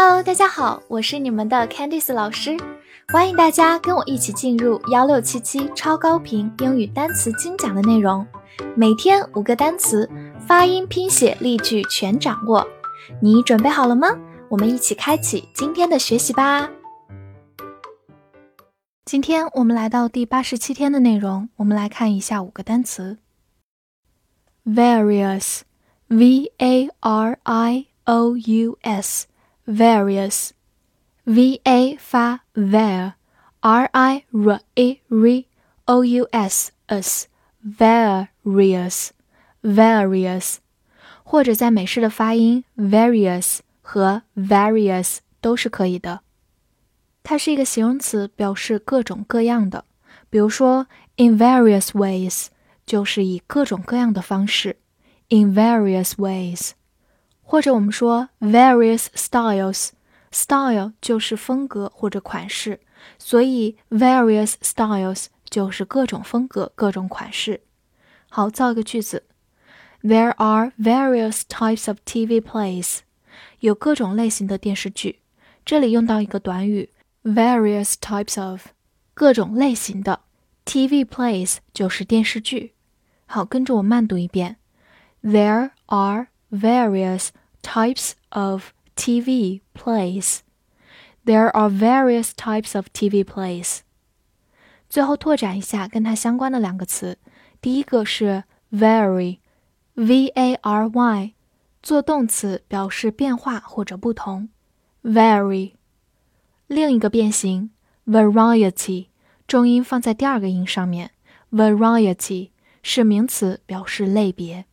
Hello，大家好，我是你们的 Candice 老师，欢迎大家跟我一起进入幺六七七超高频英语单词精讲的内容，每天五个单词，发音、拼写、例句全掌握，你准备好了吗？我们一起开启今天的学习吧。今天我们来到第八十七天的内容，我们来看一下五个单词 Various，V A R I O U S s，various。v a 发 var，r i r e r o u s s，various，various，或者在美式的发音 various 和 various 都是可以的。它是一个形容词，表示各种各样的。比如说，in various ways 就是以各种各样的方式，in various ways。 或者我们说 various styles，style 就是风格或者款式，所以 various styles 就是各种风格、各种款式。好，造一个句子：There are various types of TV plays，有各种类型的电视剧。这里用到一个短语。various types of 各种类型的 TV plays 就是电视剧。好，跟着我慢读一遍。There are various types of TV plays. There are various types of TV plays. 最后拓展一下跟它相关的两个词，第一个是 vary，v a r y，做动词表示变化或者不同，vary。另一个变形 variety，重音放在第二个音上面，variety 是名词，表示类别。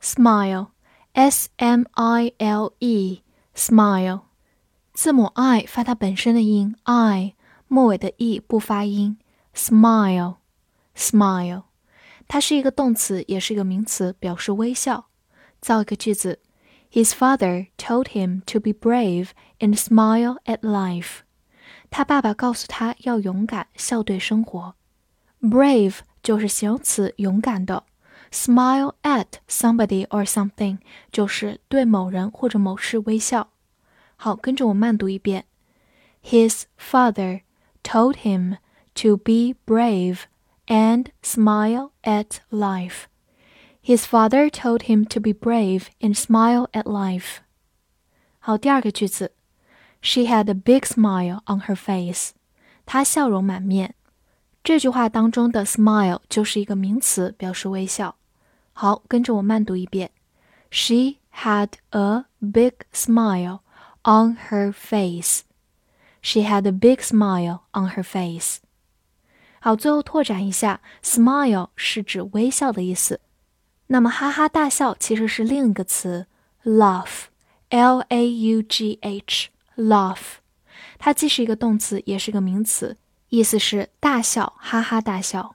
smile，s m i l e，smile，字母 i 发它本身的音 i，末尾的 e 不发音。smile，smile，它是一个动词，也是一个名词，表示微笑。造一个句子。His father told him to be brave and smile at life. 他爸爸告诉他要勇敢，笑对生活。Brave 就是形容词，勇敢的。 Smile at somebody or something 就是对某人或者某事微笑。好，跟着我慢读一遍。His father told him to be brave and smile at life. His father told him to be brave and smile at life. 好，第二个句子，She had a big smile on her face. 她笑容满面。这句话当中的 smile 就是一个名词，表示微笑。 好，跟着我慢读一遍。She had a big smile on her face. She had a big smile on her face. 好，最后拓展一下，smile 是指微笑的意思。那么，哈哈大笑其实是另一个词，laugh，l a u g h，laugh，它既是一个动词，也是个名词，意思是大笑，哈哈大笑。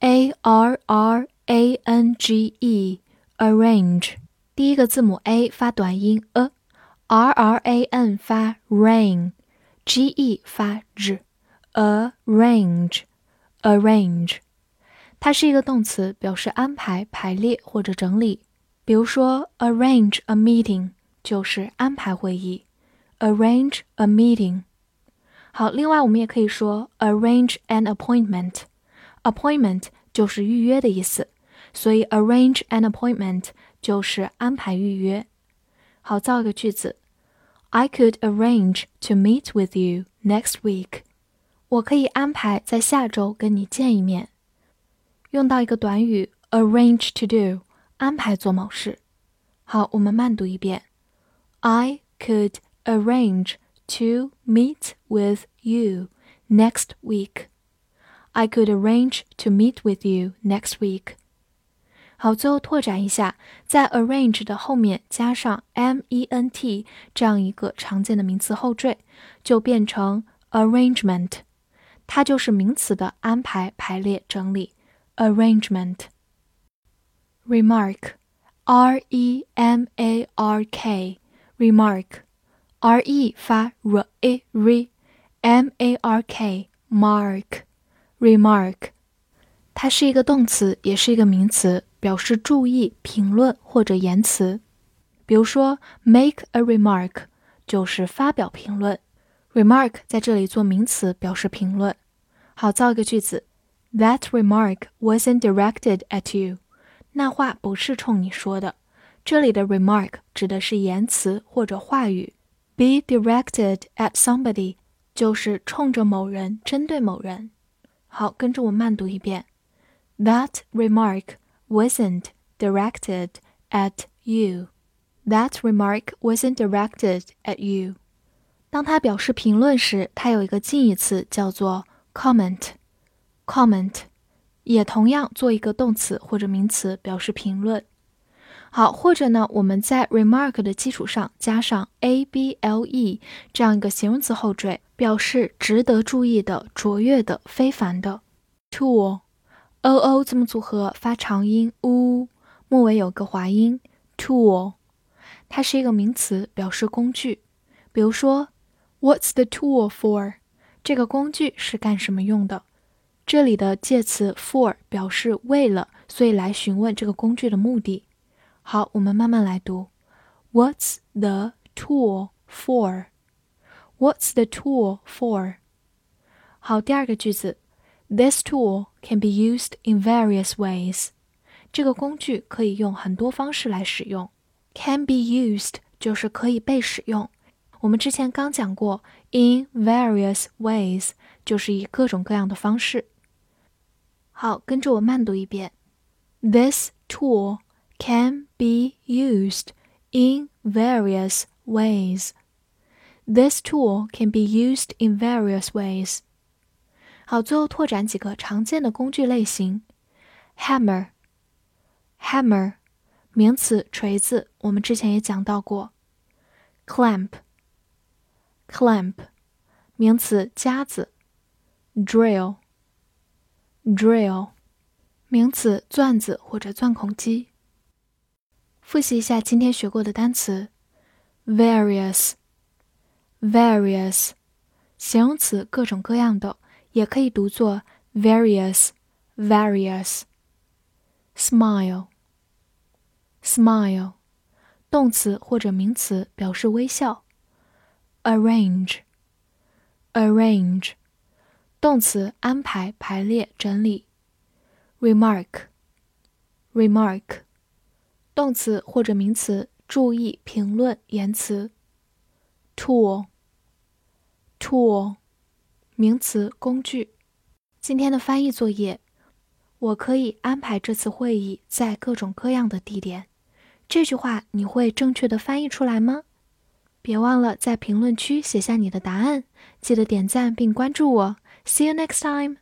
A r r a n g e，arrange，第一个字母 a 发短音 a，r r a n 发 rain，g e 发 z，arrange，arrange。它是一个动词，表示安排、排列或者整理。比如说，arrange a meeting 就是安排会议，arrange a meeting。好，另外我们也可以说 arrange an appointment appointment，appointment 就是预约的意思，所以 arrange an appointment 就是安排预约。好，造一个句子：I could arrange to meet with you next week。我可以安排在下周跟你见一面。用到一个短语 arrange to do，安排做某事。好，我们慢读一遍。I could arrange to meet with you next week. I could arrange to meet with you next week. 好，最后拓展一下，在 arrange 的后面加上 m e n t 这样一个常见的名词后缀，就变成 arrangement，它就是名词的安排、排列、整理。arrangement. Remark, R E M A R K, remark, R E 发 r e r，M A R K, mark, remark，它是一个动词，也是一个名词，表示注意、评论或者言辞。比如说，make a remark 就是发表评论，remark 在这里做名词表示评论。好，造一个句子：That remark wasn't directed at you。那话不是冲你说的。这里的 remark 指的是言辞或者话语。Be directed at somebody 就是冲着某人，针对某人。好，跟着我慢读一遍。That remark wasn't directed at you. That remark wasn't directed at you. 当它表示评论时，它有一个近义词叫做 comment。comment 也同样做一个动词或者名词表示评论。 好，或者呢，我们在 remark 的基础上加上 a b l e 这样一个形容词后缀，表示值得注意的、卓越的、非凡的。tool o o 字母组合发长音 u，末尾有个滑音 tool。它是一个名词，表示工具。比如说，What's the tool for？这个工具是干什么用的？这里的介词 for 表示为了，所以来询问这个工具的目的。好，我们慢慢来读。What's the tool for？What's the tool for？好，第二个句子，This tool can be used in various ways。这个工具可以用很多方式来使用。can be used 就是可以被使用。我们之前刚讲过，in various ways 就是以各种各样的方式。好，跟着我慢读一遍。This tool can be used in various ways. This tool can be used in various ways. 好，最后拓展几个常见的工具类型。Hammer，hammer。名词锤子，我们之前也讲到过。clamp，clamp，名词夹子。drill，drill，名词钻子或者钻孔机。 复习一下今天学过的单词：various，various，形容词各种各样的，也可以读作 various，various。smile。Smile，动词或者名词表示微笑。Arrange，arrange，动词安排、排列、整理。Remark，remark，动词或者名词注意、评论、言辞。Tool，tool，名词工具。今天的翻译作业，我可以安排这次会议在各种各样的地点。这句话你会正确的翻译出来吗？别忘了在评论区写下你的答案，记得点赞并关注我。See you next time.